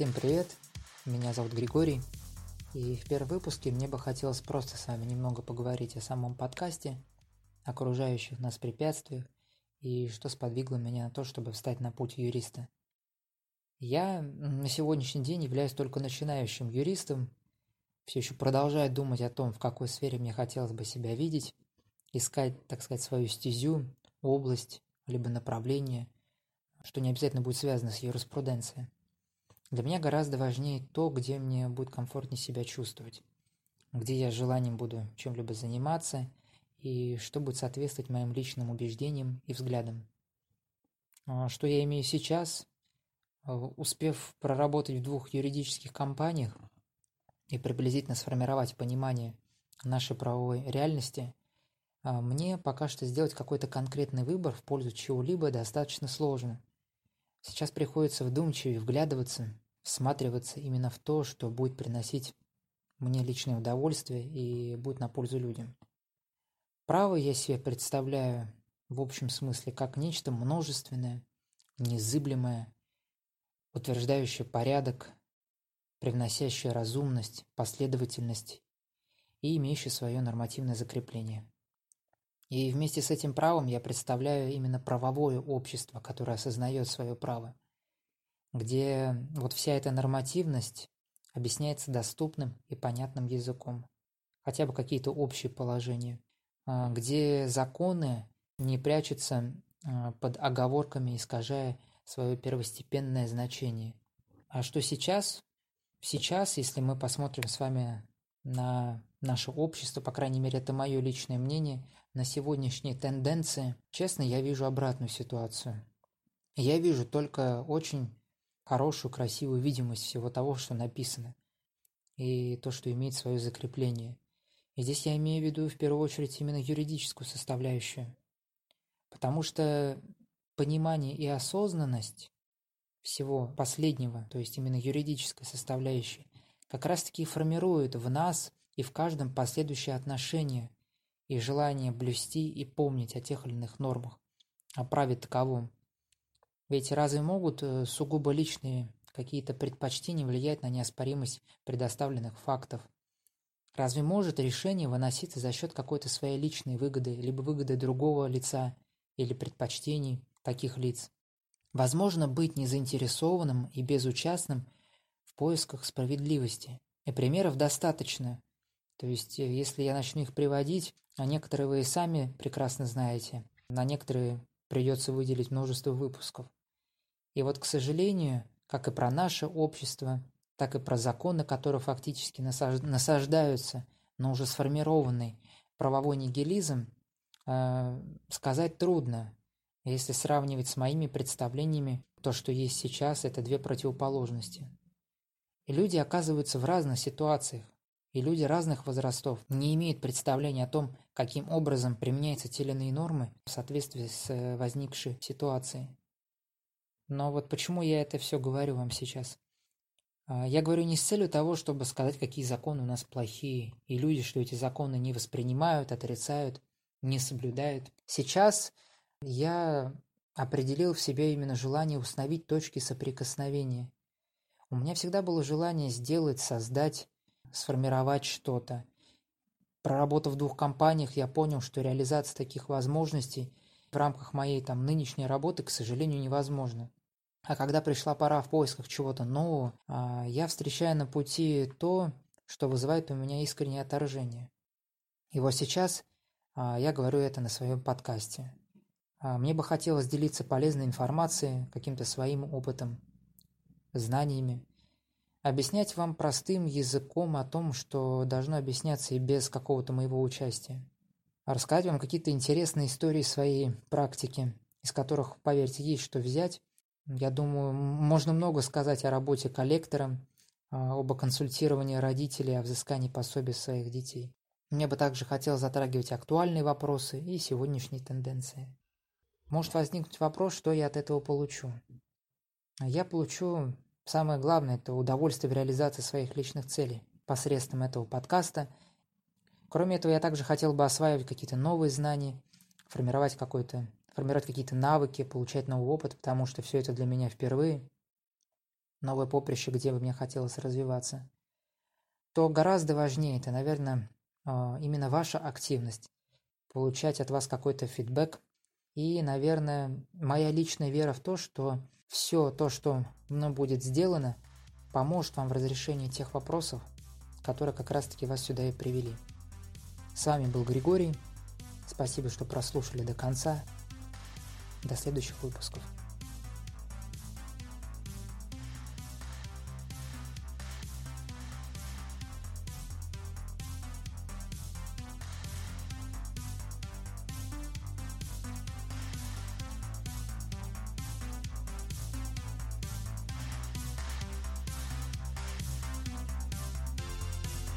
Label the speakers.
Speaker 1: Всем привет, меня зовут Григорий, и в первом выпуске мне бы хотелось просто с вами немного поговорить о самом подкасте, окружающих нас препятствиях и что сподвигло меня на то, чтобы встать на путь юриста. Я на сегодняшний день являюсь только начинающим юристом, все еще продолжаю думать о том, в какой сфере мне хотелось бы себя видеть, искать, так сказать, свою стезю, область, либо направление, что не обязательно будет связано с юриспруденцией. Для меня гораздо важнее то, где мне будет комфортнее себя чувствовать, где я желанием буду чем-либо заниматься и что будет соответствовать моим личным убеждениям и взглядам. А что я имею сейчас, а, успев проработать в двух юридических компаниях и приблизительно сформировать понимание нашей правовой реальности, а, мне пока что сделать какой-то конкретный выбор в пользу чего-либо достаточно сложно – Сейчас приходится вдумчивее вглядываться, всматриваться именно в то, что будет приносить мне личное удовольствие и будет на пользу людям. Право я себе представляю в общем смысле как нечто множественное, незыблемое, утверждающее порядок, привносящее разумность, последовательность и имеющее свое нормативное закрепление. И вместе с этим правом я представляю именно правовое общество, которое осознает свое право, где вот вся эта нормативность объясняется доступным и понятным языком, хотя бы какие-то общие положения, а, где законы не прячутся а, под оговорками, искажая свое первостепенное значение. А что сейчас? Сейчас, если мы посмотрим с вами на наше общество, по крайней мере, это мое личное мнение, на сегодняшние тенденции, честно, я вижу обратную ситуацию. Я вижу только очень хорошую, красивую видимость всего того, что написано, и то, что имеет свое закрепление. И здесь я имею в виду в первую очередь именно юридическую составляющую. Потому что понимание и осознанность всего последнего, то есть именно юридической составляющей, как раз-таки формируют в нас и в каждом последующее отношение и желание блюсти и помнить о тех или иных нормах, о праве таковом. Ведь разве могут э, сугубо личные какие-то предпочтения влиять на неоспоримость предоставленных фактов? Разве может решение выноситься за счет какой-то своей личной выгоды, либо выгоды другого лица или предпочтений таких лиц? Возможно быть незаинтересованным и безучастным в поисках справедливости. И примеров достаточно. То есть, э, если я начну их приводить, а некоторые вы и сами прекрасно знаете, на некоторые придется выделить множество выпусков. И вот, к сожалению, как и про наше общество, так и про законы, которые фактически насаждаются на уже сформированный правовой нигилизм, э, сказать трудно. Если сравнивать с моими представлениями, то, что есть сейчас, это две противоположности. И люди оказываются в разных ситуациях, и люди разных возрастов не имеют представления о том, каким образом применяются те или иные нормы в соответствии с э, возникшей ситуацией. Но вот почему я это все говорю вам сейчас? А, я говорю не с целью того, чтобы сказать, какие законы у нас плохие, и люди, что эти законы не воспринимают, отрицают, не соблюдают. Сейчас я определил в себе именно желание установить точки соприкосновения. У меня всегда было желание сделать, создать, сформировать что-то. Проработав в двух компаниях, я понял, что реализация таких возможностей в рамках моей там нынешней работы, к сожалению, невозможна. А когда пришла пора в поисках чего-то нового, а, я встречаю на пути то, что вызывает у меня искреннее отторжение. И вот сейчас а, я говорю это на своем подкасте. А, мне бы хотелось делиться полезной информацией, каким-то своим опытом, знаниями. Объяснять вам простым языком о том, что должно объясняться и без какого-то моего участия. Рассказать вам какие-то интересные истории своей практики, из которых, поверьте, есть что взять, я думаю, можно много сказать о работе коллектора, а, об консультировании родителей, о взыскании пособий своих детей. Мне бы также хотелось затрагивать актуальные вопросы и сегодняшние тенденции. Может возникнуть вопрос, что я от этого получу. Я получу самое главное – это удовольствие в реализации своих личных целей посредством этого подкаста. Кроме этого, я также хотел бы осваивать какие-то новые знания, формировать какой-то формировать какие-то навыки, получать новый опыт, потому что все это для меня впервые. новое поприще, где бы мне хотелось развиваться, то гораздо важнее это, наверное, а, именно ваша активность, получать от вас какой-то фидбэк и, наверное, моя личная вера в то, что все то, что мной будет сделано, поможет вам в разрешении тех вопросов, которые как раз-таки вас сюда и привели. С вами был Григорий. Спасибо, что прослушали до конца. До следующих выпусков.